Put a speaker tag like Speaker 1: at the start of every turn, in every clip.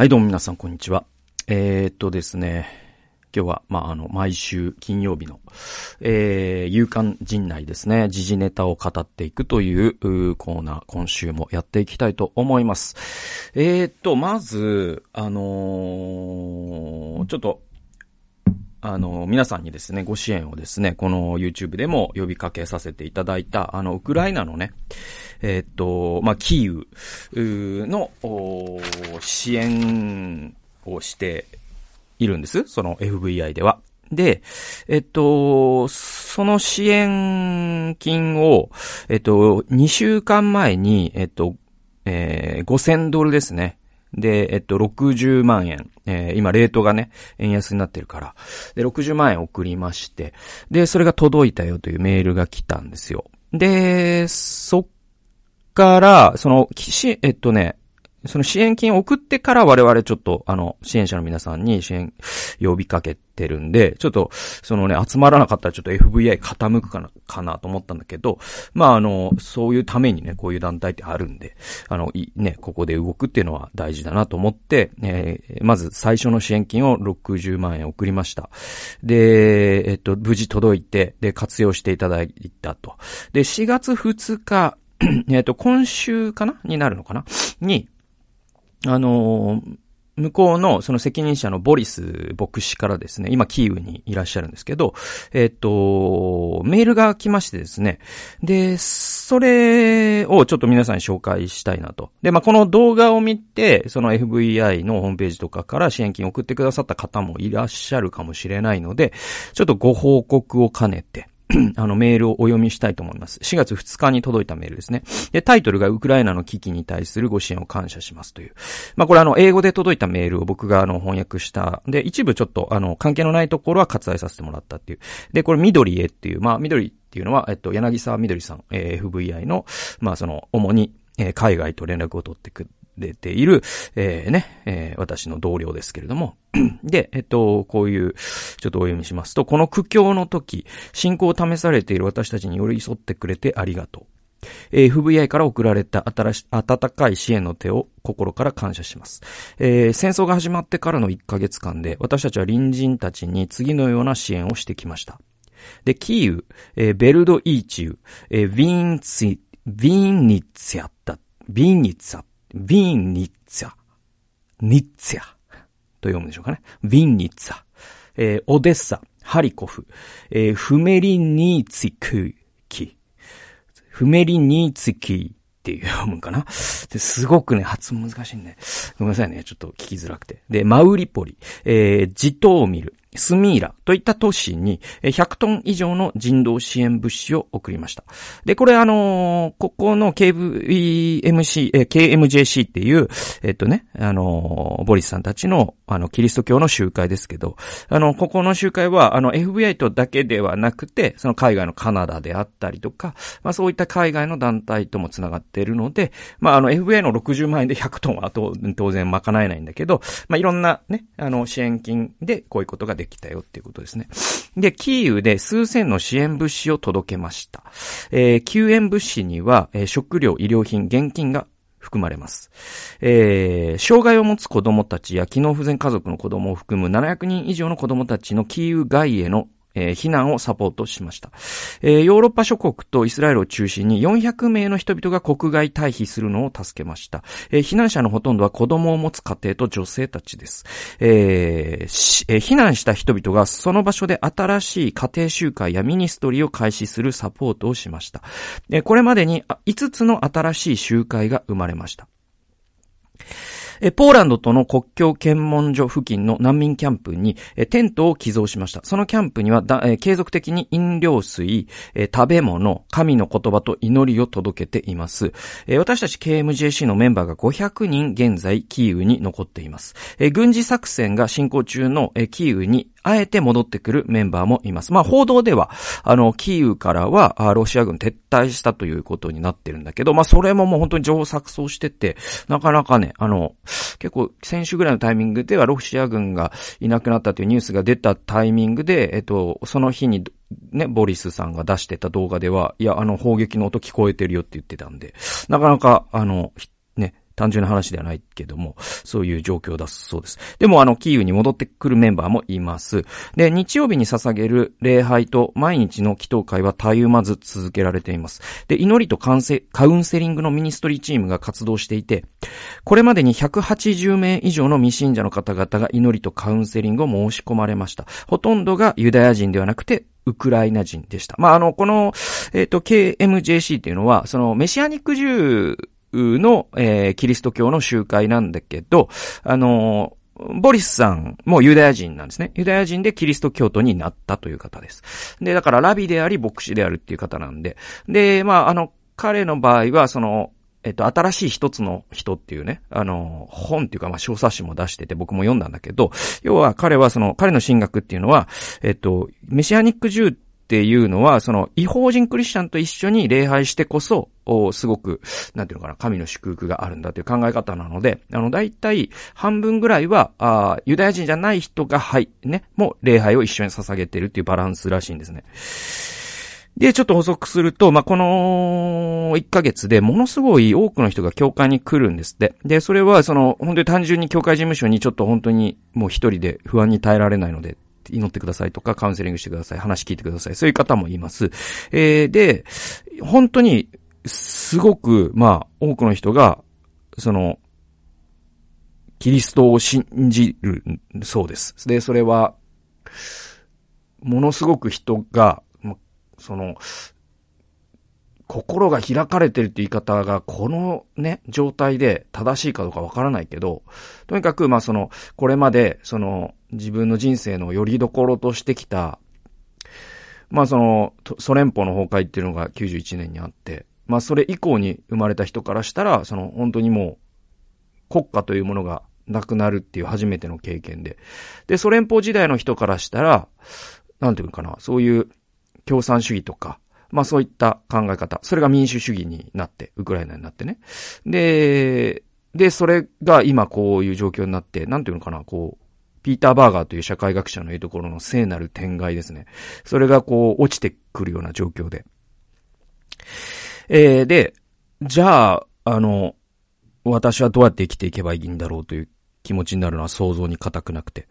Speaker 1: はい、どうも皆さん、こんにちは。えー、っとですね、今日は、まあ、あの、毎週金曜日の、えー、勇敢陣内ですね、時事ネタを語っていくというコーナー、今週もやっていきたいと思います。えー、っと、まず、あのー、ちょっと、あの、皆さんにですね、ご支援をですね、この YouTube でも呼びかけさせていただいた、あの、ウクライナのね、えー、っと、まあ、キーウの支援をしているんです。その FVI では。で、えっと、その支援金を、えっと、2週間前に、えっと、えー、5000ドルですね。で、えっと、60万円。えー、今、レートがね、円安になってるから。で、60万円送りまして。で、それが届いたよというメールが来たんですよ。で、そっから、その、岸えっとね、その支援金を送ってから我々ちょっと、あの、支援者の皆さんに支援呼びかけてるんで、ちょっと、そのね、集まらなかったらちょっと FVI 傾くかな、かなと思ったんだけど、まあ、あの、そういうためにね、こういう団体ってあるんで、あの、い、ね、ここで動くっていうのは大事だなと思って、えー、まず最初の支援金を60万円送りました。で、えっと、無事届いて、で、活用していただいたと。で、4月2日、えっと、今週かな？になるのかな？に、あの、向こうのその責任者のボリス牧師からですね、今キーウにいらっしゃるんですけど、えっと、メールが来ましてですね、で、それをちょっと皆さんに紹介したいなと。で、まあ、この動画を見て、その FVI のホームページとかから支援金を送ってくださった方もいらっしゃるかもしれないので、ちょっとご報告を兼ねて、あの、メールをお読みしたいと思います。4月2日に届いたメールですね。で、タイトルがウクライナの危機に対するご支援を感謝しますという。まあ、これあの、英語で届いたメールを僕があの、翻訳した。で、一部ちょっとあの、関係のないところは割愛させてもらったっていう。で、これ緑へっていう、まあ、緑っていうのは、えっと、柳沢緑さん、えー、FVI の、まあ、その、主に、え、海外と連絡を取ってくれている、えー、ね、えー、私の同僚ですけれども。で、えっと、こういう、ちょっとお読みしますと、この苦境の時、信仰を試されている私たちに寄り添ってくれてありがとう。えー、FBI から送られた新し、温かい支援の手を心から感謝します。えー、戦争が始まってからの1ヶ月間で、私たちは隣人たちに次のような支援をしてきました。で、キーウ、えー、ベルドイーチウ、えー、ヴィンツィ、ヴィンニッツィアッタ、ヴィンニッツァ、ヴィンニッツァ、ニッツァ。と読むんでしょうかね。ヴィンニッツァ、えー、オデッサ、ハリコフ、えー、フメリニーツィクキ、フメリニーツィキっていう読むかな。すごくね、発音難しいんで、ごめんなさいね、ちょっと聞きづらくて。で、マウリポリ、えー、ジトーミル、スミーラといった都市に100トン以上の人道支援物資を送りました。で、これあのー、ここの KVMC、え KMJC っていう、えっとね、あのー、ボリスさんたちの、あの、キリスト教の集会ですけど、あの、ここの集会は、あの、FBI とだけではなくて、その海外のカナダであったりとか、まあそういった海外の団体とも繋がっているので、まああの、FBI の60万円で100トンは当然賄えないんだけど、まあいろんなね、あの、支援金でこういうことができたよっていうことですね。で、キーウで数千の支援物資を届けました。えー、救援物資には、えー、食料、医療品、現金が含まれます。えー、障害を持つ子供たちや機能不全家族の子供を含む700人以上の子供たちのキーウ外へのえー、避難をサポートしました。えー、ヨーロッパ諸国とイスラエルを中心に400名の人々が国外退避するのを助けました。えー、避難者のほとんどは子供を持つ家庭と女性たちです。え、避難した人々がその場所で新しい家庭集会やミニストリーを開始するサポートをしました。え、これまでに5つの新しい集会が生まれました。えポーランドとの国境検問所付近の難民キャンプに、えテントを寄贈しました。そのキャンプにはだ、え継続的に飲料水、え食べ物、神の言葉と祈りを届けています。え私たち KMJC のメンバーが500人現在キーウに残っています。え軍事作戦が進行中の、えキーウにあえて戻ってくるメンバーもいます。まあ、報道では、あの、キーウからは、ロシア軍撤退したということになってるんだけど、まあ、それももう本当に情報錯綜してて、なかなかね、あの、結構、先週ぐらいのタイミングでは、ロシア軍がいなくなったというニュースが出たタイミングで、えっと、その日に、ね、ボリスさんが出してた動画では、いや、あの、砲撃の音聞こえてるよって言ってたんで、なかなか、あの、単純な話ではないけども、そういう状況だそうです。でもあの、キーウに戻ってくるメンバーもいます。で、日曜日に捧げる礼拝と毎日の祈祷会は絶えまず続けられています。で、祈りとカウンセリングのミニストリーチームが活動していて、これまでに180名以上の未信者の方々が祈りとカウンセリングを申し込まれました。ほとんどがユダヤ人ではなくて、ウクライナ人でした。まあ、あの、この、えっ、ー、と、KMJC っていうのは、その、メシアニックジューの、えー、キリスト教の集会なんだけど、あのボリスさんもユダヤ人なんですね。ユダヤ人でキリスト教徒になったという方です。で、だからラビであり牧師であるっていう方なんで。で、まあ、あの、彼の場合は、その、えっと、新しい一つの人っていうね、あの、本っていうか、まあ、小冊子も出してて僕も読んだんだけど、要は彼はその、彼の神学っていうのは、えっと、メシアニックジューっていうのは、その、違法人クリスチャンと一緒に礼拝してこそ、おすごく、なんていうのかな、神の祝福があるんだという考え方なので、あの、だいたい半分ぐらいは、あユダヤ人じゃない人が、はい、ね、もう礼拝を一緒に捧げてるっていうバランスらしいんですね。で、ちょっと補足すると、まあ、この1ヶ月でものすごい多くの人が教会に来るんですって。で、それはその、本当に単純に教会事務所にちょっと本当にもう一人で不安に耐えられないので、祈ってくださいとか、カウンセリングしてください、話聞いてください。そういう方もいます。えー、で、本当に、すごく、まあ、多くの人が、その、キリストを信じるそうです。で、それは、ものすごく人が、その、心が開かれてるって言い方が、このね、状態で正しいかどうかわからないけど、とにかく、まあその、これまで、その、自分の人生の拠り所としてきた、まあその、ソ連邦の崩壊っていうのが91年にあって、まあそれ以降に生まれた人からしたら、その本当にもう、国家というものがなくなるっていう初めての経験で。で、ソ連邦時代の人からしたら、なんていうかな、そういう共産主義とか、まあそういった考え方。それが民主主義になって、ウクライナになってね。で、で、それが今こういう状況になって、なんていうのかな、こう、ピーター・バーガーという社会学者の言うところの聖なる天外ですね。それがこう、落ちてくるような状況で。えー、で、じゃあ、あの、私はどうやって生きていけばいいんだろうという気持ちになるのは想像に難くなくて。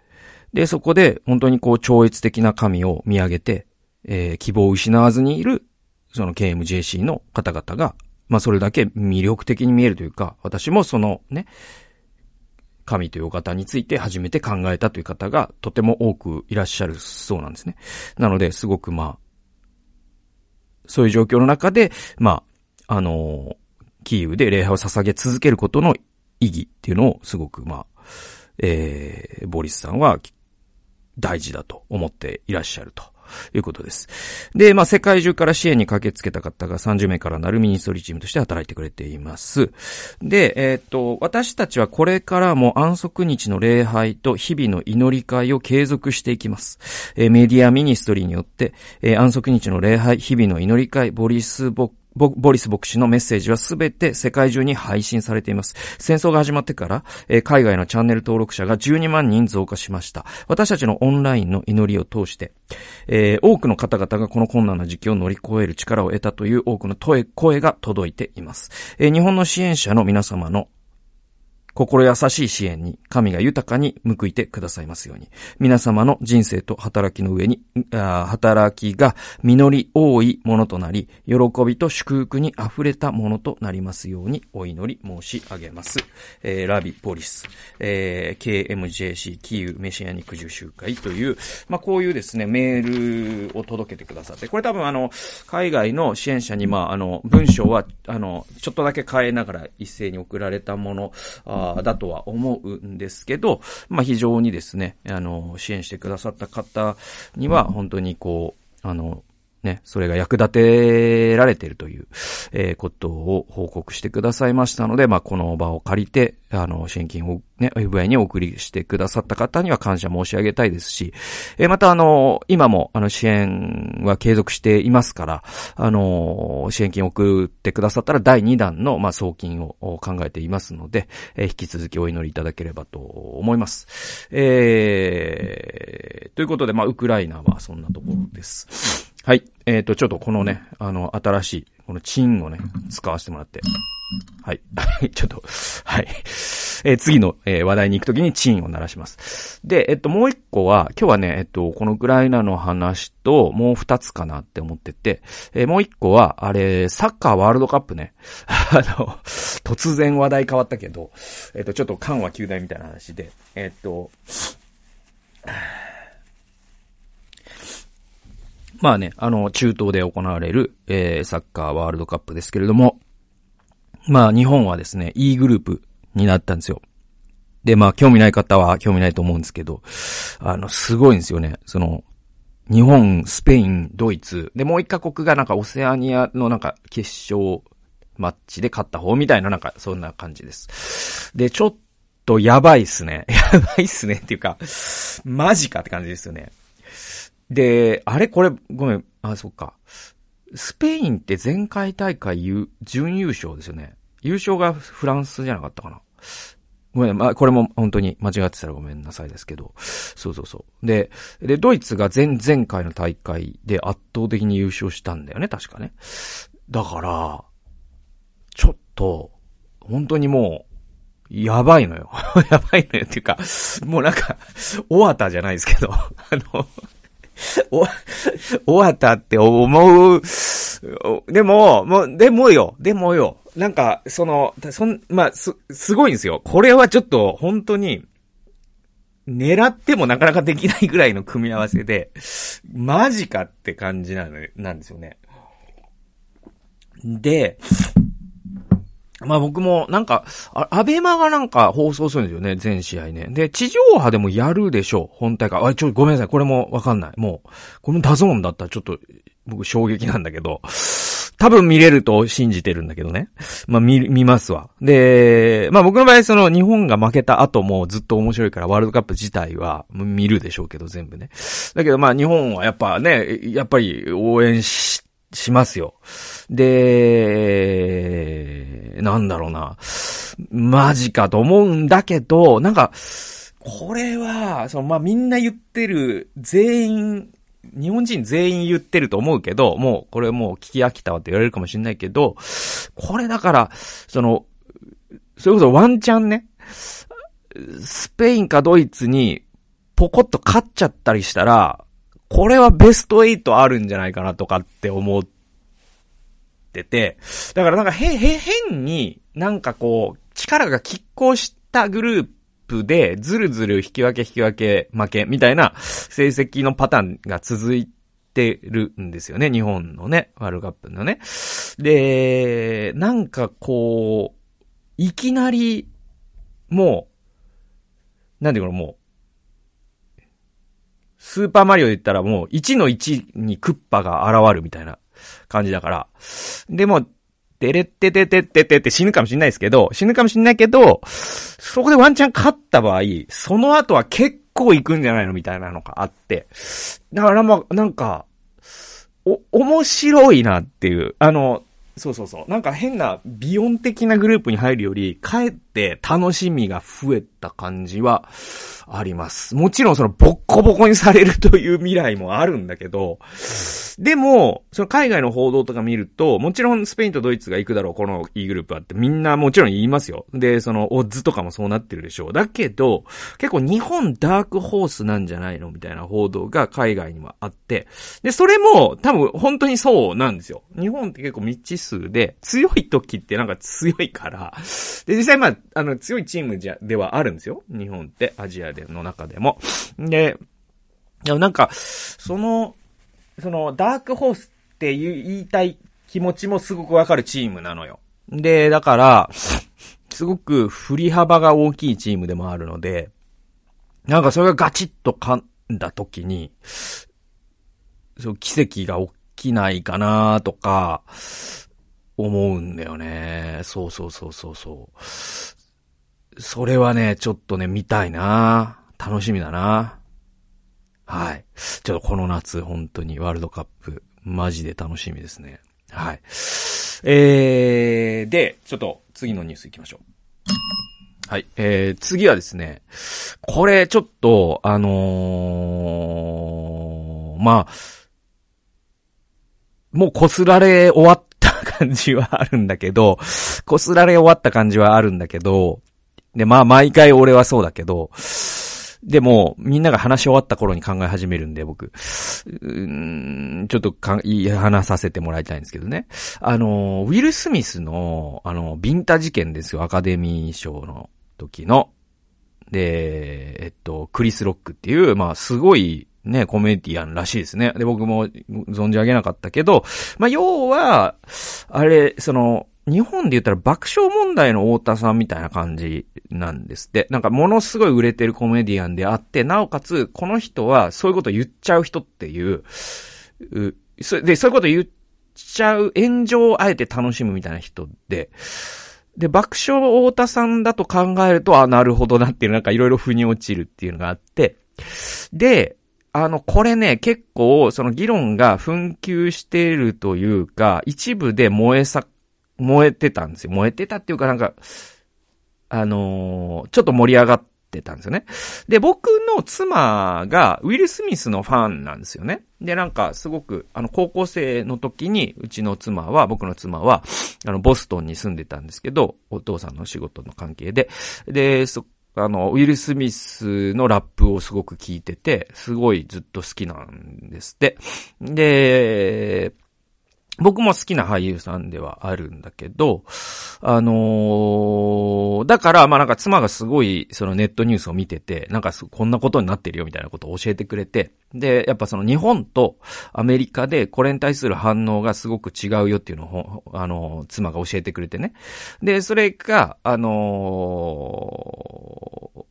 Speaker 1: で、そこで本当にこう超越的な神を見上げて、えー、希望を失わずにいる、その KMJC の方々が、まあそれだけ魅力的に見えるというか、私もそのね、神というお方について初めて考えたという方がとても多くいらっしゃるそうなんですね。なので、すごくまあ、そういう状況の中で、まあ、あのキーウで礼拝を捧げ続けることの意義っていうのをすごくまあ、えー、ボリスさんは大事だと思っていらっしゃると。いうことです。で、まあ、世界中から支援に駆けつけた方が30名からなるミニストリーチームとして働いてくれています。で、えー、っと、私たちはこれからも安息日の礼拝と日々の祈り会を継続していきます。えー、メディアミニストリーによって、えー、安息日の礼拝、日々の祈り会、ボリス・ボッボリス牧師のメッセージはすべて世界中に配信されています。戦争が始まってから、えー、海外のチャンネル登録者が12万人増加しました。私たちのオンラインの祈りを通して、えー、多くの方々がこの困難な時期を乗り越える力を得たという多くの声が届いています。えー、日本の支援者の皆様の心優しい支援に神が豊かに報いてくださいますように。皆様の人生と働きの上に、働きが実り多いものとなり、喜びと祝福に溢れたものとなりますようにお祈り申し上げます。えー、ラビポリス、えー、KMJC キーウメシアニック受集会という、まあ、こういうですね、メールを届けてくださって、これ多分あの、海外の支援者に、まあ、あの、文章は、あの、ちょっとだけ変えながら一斉に送られたもの、あだとは思うんですけど、まあ、非常にですね、あの、支援してくださった方には、本当にこう、あの、ね、それが役立てられているという、えー、ことを報告してくださいましたので、まあ、この場を借りて、あの、支援金をね、FBI にお送りしてくださった方には感謝申し上げたいですし、えー、またあの、今もあの、支援は継続していますから、あの、支援金を送ってくださったら第2弾の、まあ、送金を考えていますので、えー、引き続きお祈りいただければと思います。えー、ということで、まあ、ウクライナはそんなところです。はい。えっ、ー、と、ちょっとこのね、あの、新しい、このチンをね、使わせてもらって。はい。ちょっと、はい。えー、次の、えー、話題に行くときにチーンを鳴らします。で、えっと、もう一個は、今日はね、えっと、このウクライナの話と、もう二つかなって思ってて、えー、もう一個は、あれ、サッカーワールドカップね。あの、突然話題変わったけど、えっと、ちょっと緩和球大みたいな話で、えっと、まあね、あの、中東で行われる、えー、サッカーワールドカップですけれども、まあ日本はですね、E グループになったんですよ。で、まあ興味ない方は興味ないと思うんですけど、あの、すごいんですよね。その、日本、スペイン、ドイツ、で、もう一カ国がなんかオセアニアのなんか決勝マッチで勝った方みたいななんかそんな感じです。で、ちょっとやばいっすね。やばいっすねっていうか、マジかって感じですよね。で、あれこれ、ごめん、あ、そっか。スペインって前回大会準優勝ですよね。優勝がフランスじゃなかったかな。ごめん、まあ、これも本当に間違ってたらごめんなさいですけど。そうそうそう。で、で、ドイツが前々回の大会で圧倒的に優勝したんだよね、確かね。だから、ちょっと、本当にもう、やばいのよ。やばいのよっていうか、もうなんか、終わったじゃないですけど、あの、お、終わったって思う。でも、もう、でもよ、でもよ。なんか、その、そん、まあ、す、すごいんですよ。これはちょっと、本当に、狙ってもなかなかできないぐらいの組み合わせで、マジかって感じなの、なんですよね。で、まあ僕も、なんか、アベマがなんか放送するんですよね、全試合ね。で、地上波でもやるでしょう、本大会。あ、ちょ、ごめんなさい、これもわかんない。もう、この DAZN だったらちょっと、僕衝撃なんだけど、多分見れると信じてるんだけどね。まあ見、見ますわ。で、まあ僕の場合その日本が負けた後もずっと面白いからワールドカップ自体は見るでしょうけど全部ね。だけどまあ日本はやっぱね、やっぱり応援し、しますよ。で、なんだろうな。マジかと思うんだけど、なんか、これは、その、まあ、みんな言ってる、全員、日本人全員言ってると思うけど、もう、これもう聞き飽きたわって言われるかもしれないけど、これだから、その、それこそワンチャンね、スペインかドイツに、ポコッと勝っちゃったりしたら、これはベスト8あるんじゃないかなとかって思ってて、だからなんかへ、へ、変になんかこう、力が拮抗したグループで、ずるずる引き分け引き分け負けみたいな成績のパターンが続いてるんですよね。日本のね、ワールドカップのね。で、なんかこう、いきなり、もう、なんていうの、もう、スーパーマリオで言ったらもう1の1にクッパが現るみたいな感じだから。でも、デレッテテテテテって死ぬかもしんないですけど、死ぬかもしんないけど、そこでワンチャン勝った場合、その後は結構行くんじゃないのみたいなのがあって。だからまあ、なんか、お、面白いなっていう、あの、そうそうそう。なんか変な、ビヨン的なグループに入るより、かえて楽しみが増えた感じは、あります。もちろんそのボッコボコにされるという未来もあるんだけど、でも、その海外の報道とか見ると、もちろんスペインとドイツが行くだろう、この E グループはってみんなもちろん言いますよ。で、そのオッズとかもそうなってるでしょう。だけど、結構日本ダークホースなんじゃないの？みたいな報道が海外にはあって、で、それも多分本当にそうなんですよ。日本って結構未知数で、強い時ってなんか強いから、で、実際まあ、あの、強いチームじゃ、ではあるんですよ。日本ってアジアで。の中でも。で、でもなんか、その、その、ダークホースって言いたい気持ちもすごくわかるチームなのよ。で、だから、すごく振り幅が大きいチームでもあるので、なんかそれがガチッと噛んだ時に、そう、奇跡が起きないかなとか、思うんだよね。そうそうそうそうそう。それはね、ちょっとね、見たいな楽しみだなはい。ちょっとこの夏、本当にワールドカップ、マジで楽しみですね。はい。えー、で、ちょっと次のニュース行きましょう。はい。えー、次はですね、これちょっと、あのー、まあ、もう擦られ終わった感感じはあるんだけど、こすられ終わった感じはあるんだけど、で、まあ毎回俺はそうだけど、でも、みんなが話し終わった頃に考え始めるんで、僕。うんちょっとか、いい話させてもらいたいんですけどね。あの、ウィル・スミスの、あの、ビンタ事件ですよ、アカデミー賞の時の。で、えっと、クリス・ロックっていう、まあ、すごい、ね、コメディアンらしいですね。で、僕も存じ上げなかったけど、まあ、要は、あれ、その、日本で言ったら爆笑問題の太田さんみたいな感じなんですって。なんかものすごい売れてるコメディアンであって、なおかつ、この人はそういうこと言っちゃう人っていう、うそで、そういうこと言っちゃう炎上をあえて楽しむみたいな人で、で、爆笑太田さんだと考えると、あ、なるほどなっていう、なんかいろいろ腑に落ちるっていうのがあって、で、あの、これね、結構、その議論が紛糾しているというか、一部で燃えさ、燃えてたんですよ。燃えてたっていうかなんか、あのー、ちょっと盛り上がってたんですよね。で、僕の妻がウィル・スミスのファンなんですよね。で、なんかすごく、あの、高校生の時に、うちの妻は、僕の妻は、あの、ボストンに住んでたんですけど、お父さんの仕事の関係で。で、そ、あの、ウィル・スミスのラップをすごく聞いてて、すごいずっと好きなんですって。で、僕も好きな俳優さんではあるんだけど、あのー、だから、まあなんか妻がすごい、そのネットニュースを見てて、なんかこんなことになってるよみたいなことを教えてくれて、で、やっぱその日本とアメリカでこれに対する反応がすごく違うよっていうのを、あのー、妻が教えてくれてね。で、それが、あの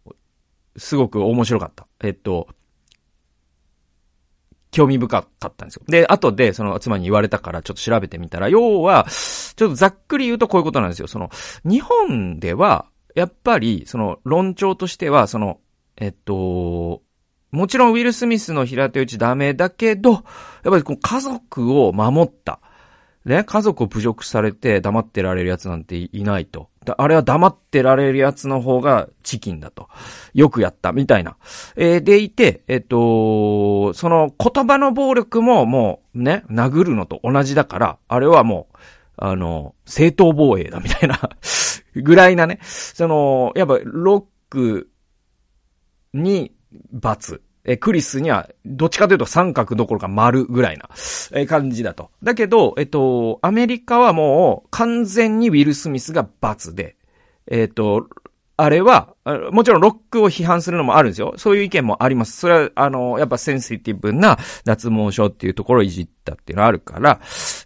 Speaker 1: ー、すごく面白かった。えっと、興味深かったんですよ。で、後で、その妻に言われたからちょっと調べてみたら、要は、ちょっとざっくり言うとこういうことなんですよ。その、日本では、やっぱり、その、論調としては、その、えっと、もちろんウィル・スミスの平手打ちダメだけど、やっぱりこう家族を守った。ね、家族を侮辱されて黙ってられるやつなんていないと。あれは黙ってられるやつの方がチキンだと。よくやった、みたいな。えー、でいて、えっと、その言葉の暴力ももうね、殴るのと同じだから、あれはもう、あの、正当防衛だ、みたいな ぐらいなね。その、やっぱ、ロックに罰。えクリスには、どっちかというと三角どころか丸ぐらいな、え感じだと。だけど、えっと、アメリカはもう完全にウィル・スミスが罰で、えっと、あれは、もちろんロックを批判するのもあるんですよ。そういう意見もあります。それは、あの、やっぱセンシティブな脱毛症っていうところをいじったっていうのはあるから。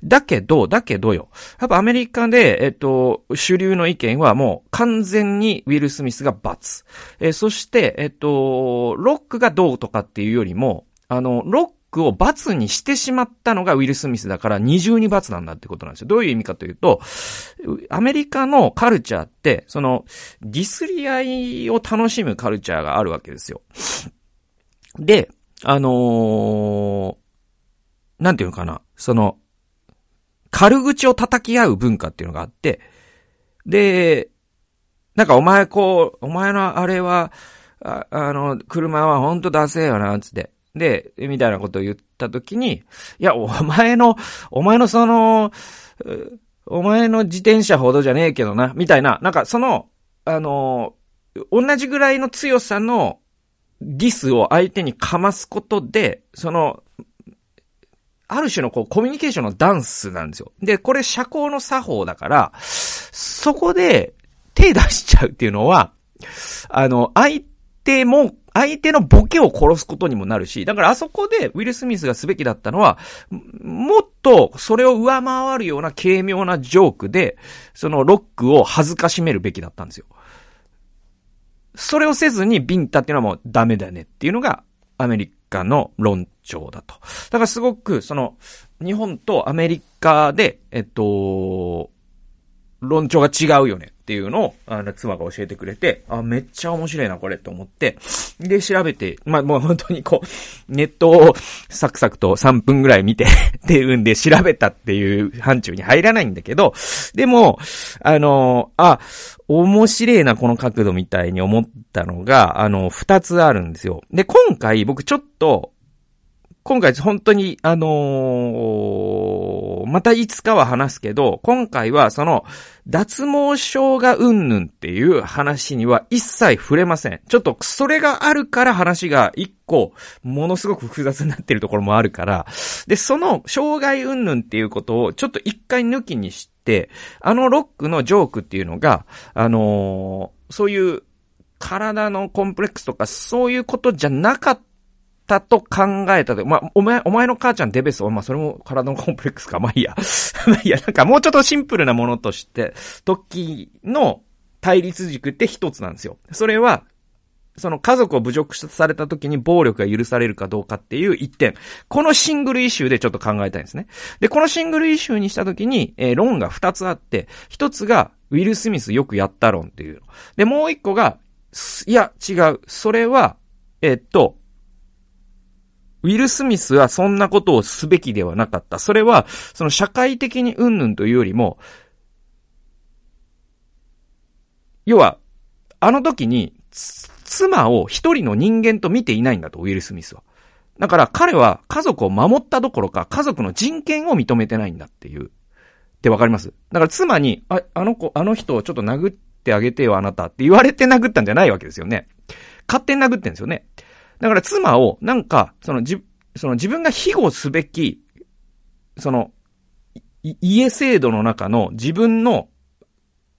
Speaker 1: だけど、だけどよ。やっぱアメリカで、えっと、主流の意見はもう完全にウィル・スミスが罰。えそして、えっと、ロックがどうとかっていうよりも、あの、ロッククを罰にしてしまったのがウィル・スミスだから二重に罰なんだってことなんですよ。どういう意味かというと、アメリカのカルチャーって、その、ディスり合いを楽しむカルチャーがあるわけですよ。で、あのー、なんていうのかな、その、軽口を叩き合う文化っていうのがあって、で、なんかお前こう、お前のあれは、ああの、車はほんと出せよな、つって。で、みたいなことを言ったときに、いや、お前の、お前のその、お前の自転車ほどじゃねえけどな、みたいな、なんかその、あの、同じぐらいの強さのディスを相手にかますことで、その、ある種のこうコミュニケーションのダンスなんですよ。で、これ社交の作法だから、そこで手出しちゃうっていうのは、あの、相手も相手のボケを殺すことにもなるし、だからあそこでウィル・スミスがすべきだったのは、もっとそれを上回るような軽妙なジョークで、そのロックを恥ずかしめるべきだったんですよ。それをせずにビンタっていうのはもうダメだねっていうのがアメリカの論調だと。だからすごくその日本とアメリカで、えっと、論調が違うよねっていうのを、あの、妻が教えてくれて、あ、めっちゃ面白いな、これ、と思って、で、調べて、まあ、もう本当にこう、ネットをサクサクと3分ぐらい見て っていうんで調べたっていう範疇に入らないんだけど、でも、あの、あ、面白いな、この角度みたいに思ったのが、あの、二つあるんですよ。で、今回僕ちょっと、今回本当に、あのー、またいつかは話すけど、今回はその、脱毛症がうんぬんっていう話には一切触れません。ちょっとそれがあるから話が一個、ものすごく複雑になってるところもあるから、で、その、障害うんぬんっていうことをちょっと一回抜きにして、あのロックのジョークっていうのが、あのー、そういう体のコンプレックスとかそういうことじゃなかったたと考えたと。まあ、お前、お前の母ちゃんデベス、まあ、それも体のコンプレックスか。まあいいや。まあいいや、なんかもうちょっとシンプルなものとして、時の対立軸って一つなんですよ。それは、その家族を侮辱された時に暴力が許されるかどうかっていう一点。このシングルイシューでちょっと考えたいんですね。で、このシングルイシューにした時に、えー、論が二つあって、一つが、ウィル・スミスよくやった論っていうで、もう一個が、いや、違う。それは、えー、っと、ウィル・スミスはそんなことをすべきではなかった。それは、その社会的にうんぬんというよりも、要は、あの時に、妻を一人の人間と見ていないんだと、ウィル・スミスは。だから彼は家族を守ったどころか、家族の人権を認めてないんだっていう。ってわかります？だから妻に、あ、あの子、あの人をちょっと殴ってあげてよ、あなたって言われて殴ったんじゃないわけですよね。勝手に殴ってんですよね。だから妻を、なんか、そのじ、その自分が庇護すべき、その、家制度の中の自分の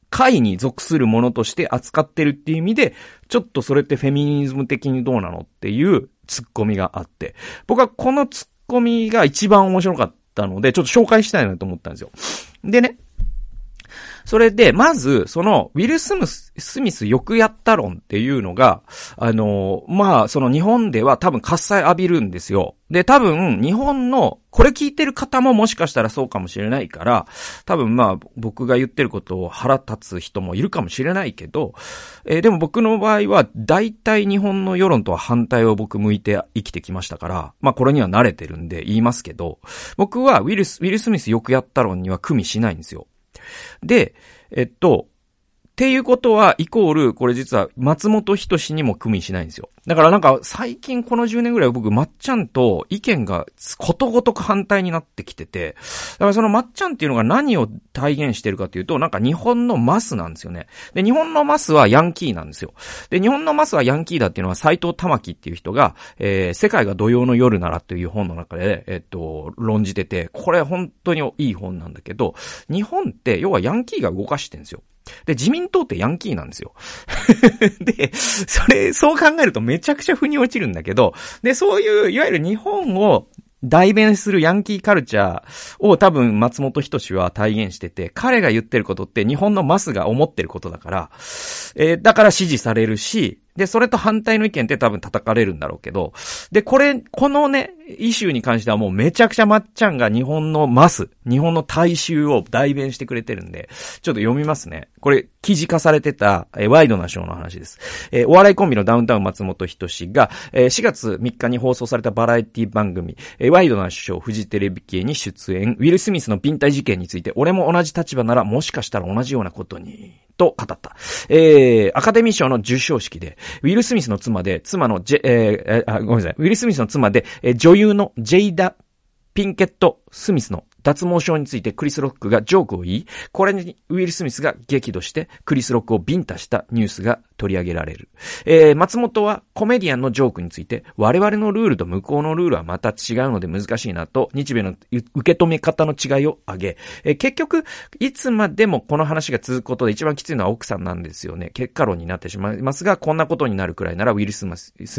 Speaker 1: 会に属するものとして扱ってるっていう意味で、ちょっとそれってフェミニズム的にどうなのっていうツッコミがあって、僕はこのツッコミが一番面白かったので、ちょっと紹介したいなと思ったんですよ。でね、それで、まず、その、ウィル・スムス、スミスよくやった論っていうのが、あの、まあ、その日本では多分喝采浴びるんですよ。で、多分、日本の、これ聞いてる方ももしかしたらそうかもしれないから、多分まあ、僕が言ってることを腹立つ人もいるかもしれないけど、えー、でも僕の場合は、大体日本の世論とは反対を僕向いて生きてきましたから、まあこれには慣れてるんで言いますけど、僕はウィルス、ウィル・スミスよくやった論には組みしないんですよ。で、えっと、っていうことは、イコール、これ実は松本人志にも組みしないんですよ。だからなんか、最近この10年ぐらい僕、まっちゃんと意見がことごとく反対になってきてて、だからそのまっちゃんっていうのが何を体現してるかっていうと、なんか日本のマスなんですよね。で、日本のマスはヤンキーなんですよ。で、日本のマスはヤンキーだっていうのは斎藤玉木っていう人が、えー、世界が土曜の夜ならっていう本の中で、えっと、論じてて、これ本当にいい本なんだけど、日本って要はヤンキーが動かしてるんですよ。で、自民党ってヤンキーなんですよ。で、それ、そう考えるとめちゃくちゃ腑に落ちるんだけど、で、そういう、いわゆる日本を代弁するヤンキーカルチャーを多分松本人志は体現してて、彼が言ってることって日本のマスが思ってることだから、えー、だから支持されるし、で、それと反対の意見って多分叩かれるんだろうけど、で、これ、このね、イシューに関してはもうめちゃくちゃまっちゃんが日本のマス、日本の大衆を代弁してくれてるんで、ちょっと読みますね。これ、記事化されてた、えワイドなショーの話です。えー、お笑いコンビのダウンタウン松本人志が、えー、4月3日に放送されたバラエティ番組、えー、ワイドなショーフジテレビ系に出演、ウィル・スミスのピンタ事件について、俺も同じ立場ならもしかしたら同じようなことに、と語った。えー、アカデミー賞の受賞式で、ウィル・スミスの妻で、妻のジェ、えー、あ、ごめんなさい。ウィル・スミスの妻で、えー、女優のジェイダ・ピンケット・スミスの脱毛症についてクリス・ロックがジョークを言い、これにウィル・スミスが激怒してクリス・ロックをビンタしたニュースが取り上げられる。えー、松本はコメディアンのジョークについて、我々のルールと向こうのルールはまた違うので難しいなと、日米の受け止め方の違いを挙げ、えー、結局、いつまでもこの話が続くことで一番きついのは奥さんなんですよね。結果論になってしまいますが、こんなことになるくらいならウィル・ス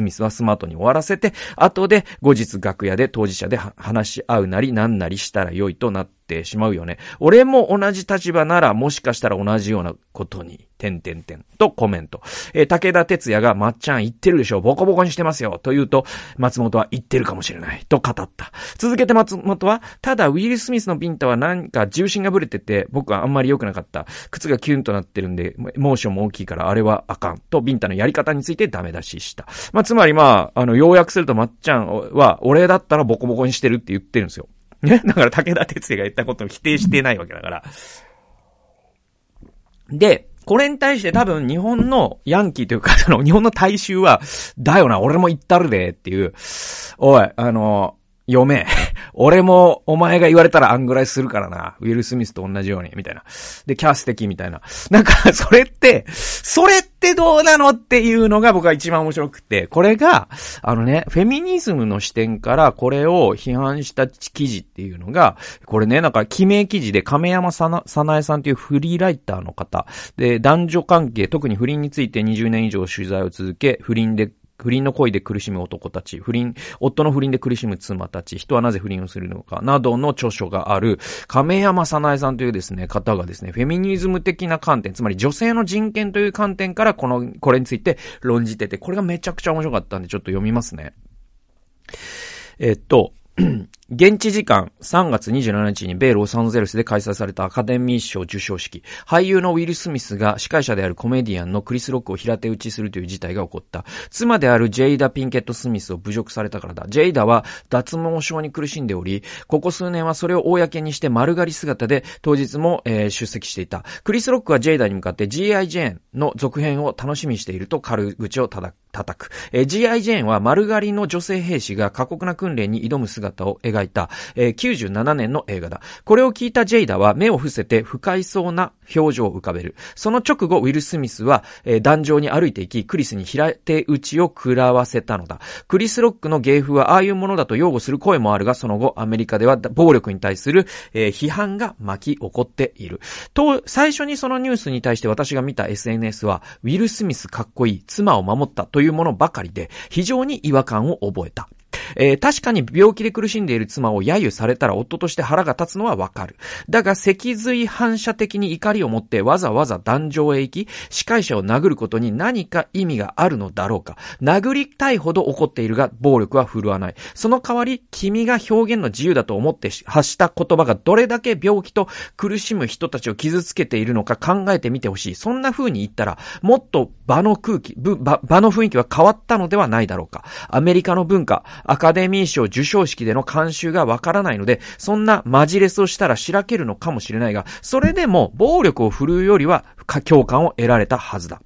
Speaker 1: ミスはスマートに終わらせて、後で後日楽屋で当事者で話し合うなりなんなりしたら良いとなってってしまうよね。俺も同じ立場ならもしかしたら同じようなことに、てんてんてんとコメント。えー、武田哲也がまっちゃん言ってるでしょ、ボコボコにしてますよ、と言うと、松本は言ってるかもしれない、と語った。続けて松本は、ただウィル・スミスのビンタは何か重心がブレてて、僕はあんまり良くなかった。靴がキュンとなってるんで、モーションも大きいからあれはあかん。と、ビンタのやり方についてダメ出しした。まあ、つまりまあ、あの、要約するとまっちゃんは、俺だったらボコボコにしてるって言ってるんですよ。ね。だから武田鉄矢が言ったことを否定してないわけだから。で、これに対して多分日本のヤンキーというか、その日本の大衆は、だよな、俺も言ったるでっていう、おい、あの、読め。俺もお前が言われたらあんぐらいするからな。ウィル・スミスと同じように、みたいな。で、キャス的みたいな。なんか、それって、それってどうなのっていうのが僕は一番面白くて、これが、あのね、フェミニズムの視点からこれを批判した記事っていうのが、これね、なんか、記名記事で亀山さな、さなえさんというフリーライターの方、で、男女関係、特に不倫について20年以上取材を続け、不倫で不倫の恋で苦しむ男たち、不倫、夫の不倫で苦しむ妻たち、人はなぜ不倫をするのか、などの著書がある、亀山さなえさんというですね、方がですね、フェミニズム的な観点、つまり女性の人権という観点からこの、これについて論じてて、これがめちゃくちゃ面白かったんで、ちょっと読みますね。えっと、現地時間3月27日に米ロサンゼルスで開催されたアカデミー賞受賞式、俳優のウィル・スミスが司会者であるコメディアンのクリス・ロックを平手打ちするという事態が起こった。妻であるジェイダ・ピンケット・スミスを侮辱されたからだ。ジェイダは脱毛症に苦しんでおり、ここ数年はそれを公にして丸刈り姿で当日も、えー、出席していた。クリス・ロックはジェイダに向かって G.I. ジェーンの続編を楽しみにしていると軽口を叩く。叩く。えー、G.I. ジェーンは丸刈りの女性兵士が過酷な訓練に挑む姿を描いた、えー、97年の映画だ。これを聞いたジェイダは目を伏せて不快そうな表情を浮かべる。その直後、ウィル・スミスは、えー、壇上に歩いていき、クリスに平手打ちを食らわせたのだ。クリス・ロックの芸風はああいうものだと擁護する声もあるが、その後、アメリカでは暴力に対する、えー、批判が巻き起こっている。と、最初にそのニュースに対して私が見た SNS は、ウィル・スミスかっこいい、妻を守ったといういうものばかりで、非常に違和感を覚えた。えー、確かに病気で苦しんでいる妻を揶揄されたら夫として腹が立つのはわかる。だが、脊髄反射的に怒りを持ってわざわざ壇上へ行き、司会者を殴ることに何か意味があるのだろうか。殴りたいほど怒っているが、暴力は振るわない。その代わり、君が表現の自由だと思って発した言葉がどれだけ病気と苦しむ人たちを傷つけているのか考えてみてほしい。そんな風に言ったら、もっと場の空気、場の雰囲気は変わったのではないだろうか。アメリカの文化、アカデミー賞受賞式での監修がわからないので、そんなマジレスをしたらしらけるのかもしれないが、それでも暴力を振るうよりは共感を得られたはずだ。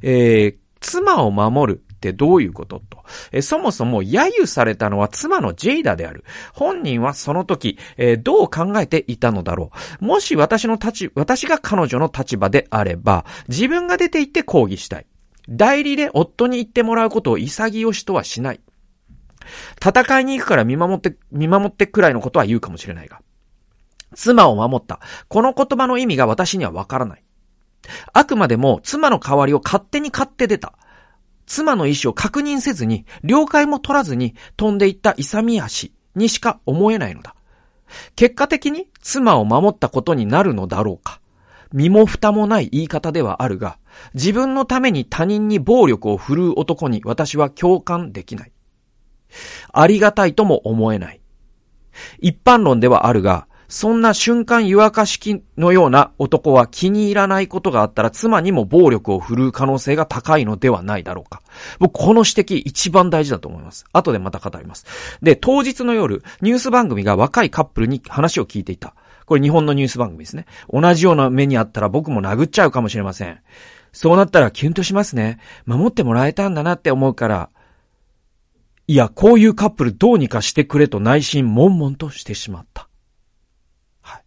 Speaker 1: えー、妻を守るってどういうことと。えそもそも揶揄されたのは妻のジェイダである。本人はその時、えー、どう考えていたのだろう。もし私の立ち、私が彼女の立場であれば、自分が出て行って抗議したい。代理で夫に言ってもらうことを潔しとはしない。戦いに行くから見守って、見守ってくらいのことは言うかもしれないが。妻を守った。この言葉の意味が私にはわからない。あくまでも妻の代わりを勝手に買って出た。妻の意思を確認せずに、了解も取らずに飛んでいった勇み足にしか思えないのだ。結果的に妻を守ったことになるのだろうか。身も蓋もない言い方ではあるが、自分のために他人に暴力を振るう男に私は共感できない。ありがたいとも思えない。一般論ではあるが、そんな瞬間湯沸かしきのような男は気に入らないことがあったら妻にも暴力を振るう可能性が高いのではないだろうか。僕この指摘一番大事だと思います。後でまた語ります。で、当日の夜、ニュース番組が若いカップルに話を聞いていた。これ日本のニュース番組ですね。同じような目にあったら僕も殴っちゃうかもしれません。そうなったらキュンとしますね。守ってもらえたんだなって思うから、いや、こういうカップルどうにかしてくれと内心悶々としてしまった。はい。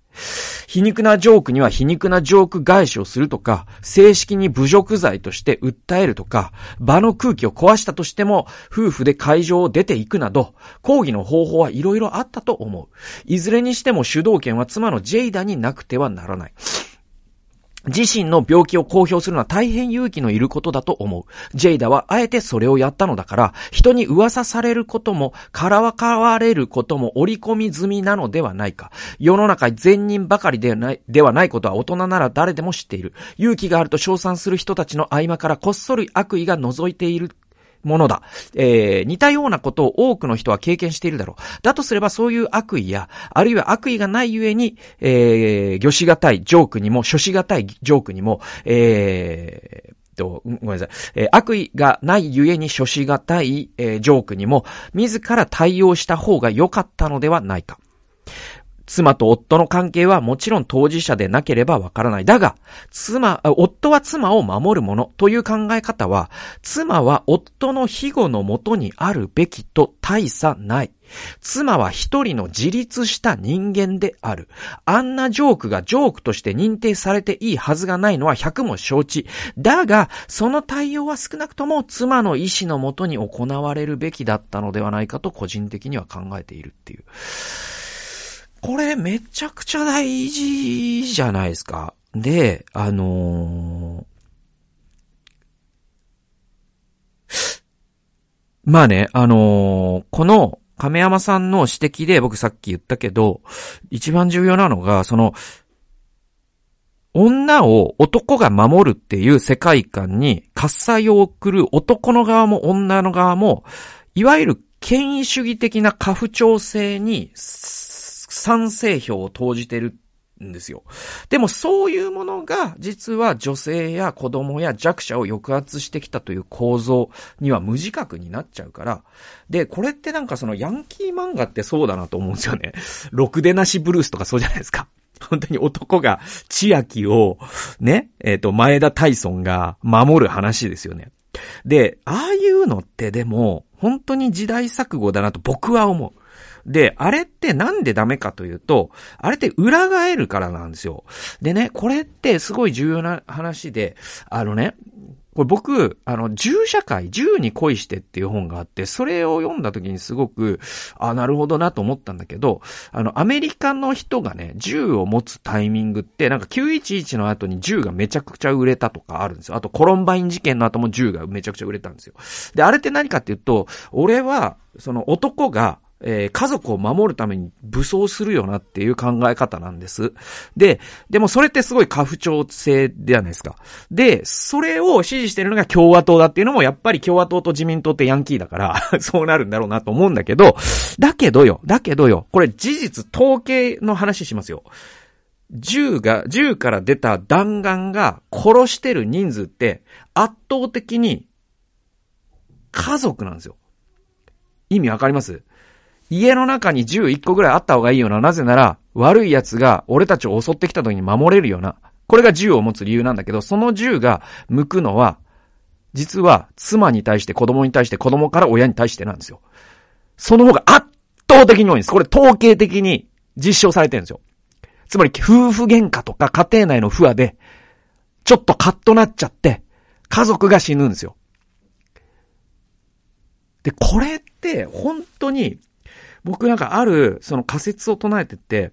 Speaker 1: 皮肉なジョークには皮肉なジョーク返しをするとか、正式に侮辱罪として訴えるとか、場の空気を壊したとしても、夫婦で会場を出ていくなど、抗議の方法はいろいろあったと思う。いずれにしても主導権は妻のジェイダになくてはならない。自身の病気を公表するのは大変勇気のいることだと思う。ジェイダはあえてそれをやったのだから、人に噂されることも、からわかわれることも織り込み済みなのではないか。世の中善人ばかりでない、ではないことは大人なら誰でも知っている。勇気があると称賛する人たちの合間からこっそり悪意が覗いているものだ。えー、似たようなことを多くの人は経験しているだろう。だとすればそういう悪意や、あるいは悪意がないゆえに、えー、魚しがたいジョークにも、諸しがたいジョークにも、えー、ごめんなさい。えー、悪意がないゆえに諸しがたい、えー、ジョークにも、自ら対応した方が良かったのではないか。妻と夫の関係はもちろん当事者でなければわからない。だが、妻、夫は妻を守るものという考え方は、妻は夫の庇護のもとにあるべきと大差ない。妻は一人の自立した人間である。あんなジョークがジョークとして認定されていいはずがないのは百も承知。だが、その対応は少なくとも妻の意思のもとに行われるべきだったのではないかと個人的には考えているっていう。これめちゃくちゃ大事じゃないですか。で、あのー、まあね、あのー、この亀山さんの指摘で僕さっき言ったけど、一番重要なのが、その、女を男が守るっていう世界観に喝采を送る男の側も女の側も、いわゆる権威主義的な過不調性に賛成票を投じてるんですよ。でもそういうものが実は女性や子供や弱者を抑圧してきたという構造には無自覚になっちゃうから。で、これってなんかそのヤンキー漫画ってそうだなと思うんですよね。ろくでなしブルースとかそうじゃないですか。本当に男が千秋をね、えっ、ー、と、前田大尊が守る話ですよね。で、ああいうのってでも、本当に時代錯誤だなと僕は思う。で、あれってなんでダメかというと、あれって裏返るからなんですよ。でね、これってすごい重要な話で、あのね、これ僕、あの、銃社会、銃に恋してっていう本があって、それを読んだ時にすごく、あ、なるほどなと思ったんだけど、あの、アメリカの人がね、銃を持つタイミングって、なんか911の後に銃がめちゃくちゃ売れたとかあるんですよ。あと、コロンバイン事件の後も銃がめちゃくちゃ売れたんですよ。で、あれって何かっていうと、俺は、その男が、えー、家族を守るために武装するよなっていう考え方なんです。で、でもそれってすごい過不調性じゃないですか。で、それを支持してるのが共和党だっていうのもやっぱり共和党と自民党ってヤンキーだから そうなるんだろうなと思うんだけど、だけどよ、だけどよ、これ事実統計の話しますよ。銃が、銃から出た弾丸が殺してる人数って圧倒的に家族なんですよ。意味わかります？家の中に銃1個ぐらいあった方がいいよな。なぜなら、悪い奴が俺たちを襲ってきた時に守れるよな。これが銃を持つ理由なんだけど、その銃が向くのは、実は妻に対して子供に対して子供から親に対してなんですよ。その方が圧倒的に多いんです。これ統計的に実証されてるんですよ。つまり夫婦喧嘩とか家庭内の不和で、ちょっとカッとなっちゃって、家族が死ぬんですよ。で、これって本当に僕なんかある、その仮説を唱えてて、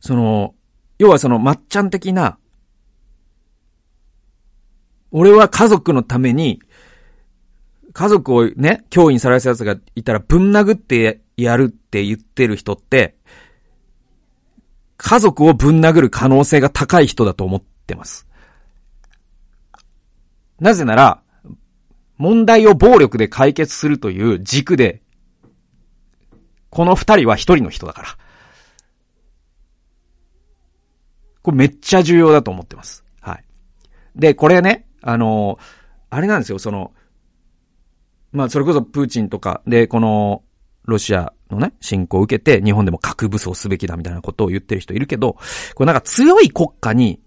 Speaker 1: その、要はその、まっちゃん的な、俺は家族のために、家族をね、教員さらす奴がいたらぶん殴ってやるって言ってる人って、家族をぶん殴る可能性が高い人だと思ってます。なぜなら、問題を暴力で解決するという軸でこの二人は一人の人だから。これめっちゃ重要だと思ってます。はい。で、これね、あのあれなんですよ、その、まあ、それこそプーチンとかで、この、ロシアのね、侵攻を受けて、日本でも核武装すべきだみたいなことを言ってる人いるけど、これなんか強い国家に、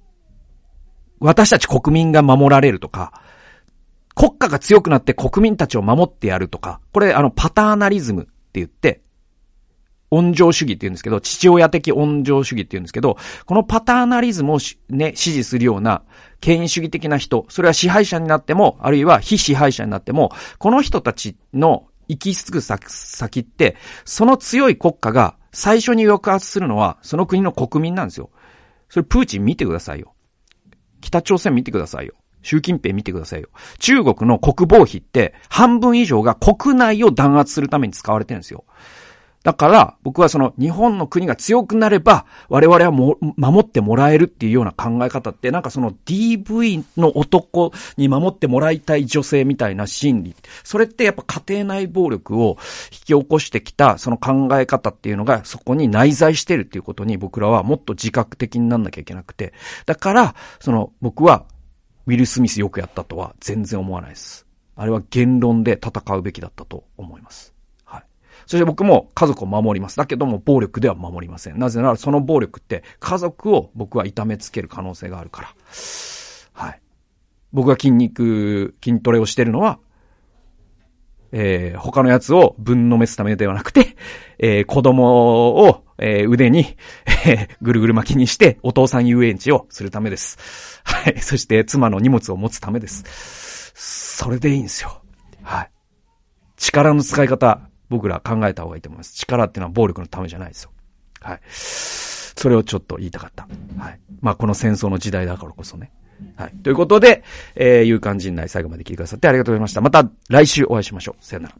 Speaker 1: 私たち国民が守られるとか、国家が強くなって国民たちを守ってやるとか、これあのパターナリズムって言って、温情主義って言うんですけど、父親的温情主義って言うんですけど、このパターナリズムをね、支持するような、権威主義的な人、それは支配者になっても、あるいは非支配者になっても、この人たちの行き着く先って、その強い国家が最初に抑圧するのは、その国の国民なんですよ。それプーチン見てくださいよ。北朝鮮見てくださいよ。習近平見てくださいよ。中国の国防費って半分以上が国内を弾圧するために使われてるんですよ。だから、僕はその日本の国が強くなれば、我々はも、守ってもらえるっていうような考え方って、なんかその DV の男に守ってもらいたい女性みたいな心理。それってやっぱ家庭内暴力を引き起こしてきた、その考え方っていうのがそこに内在してるっていうことに僕らはもっと自覚的になんなきゃいけなくて。だから、その僕は、ウィル・スミスよくやったとは全然思わないです。あれは言論で戦うべきだったと思います。そして僕も家族を守ります。だけども暴力では守りません。なぜならその暴力って家族を僕は痛めつける可能性があるから。はい。僕が筋肉、筋トレをしてるのは、えー、他のやつをぶんのめすためではなくて、えー、子供を、えー、腕に、えー、ぐるぐる巻きにして、お父さん遊園地をするためです。はい。そして、妻の荷物を持つためです。それでいいんですよ。はい。力の使い方、僕ら考えた方がいいと思います。力っていうのは暴力のためじゃないですよ。はい。それをちょっと言いたかった。はい。まあ、この戦争の時代だからこそね。はい。ということで、えー、勇敢陣内最後まで聞いてくださってありがとうございました。また来週お会いしましょう。さよなら。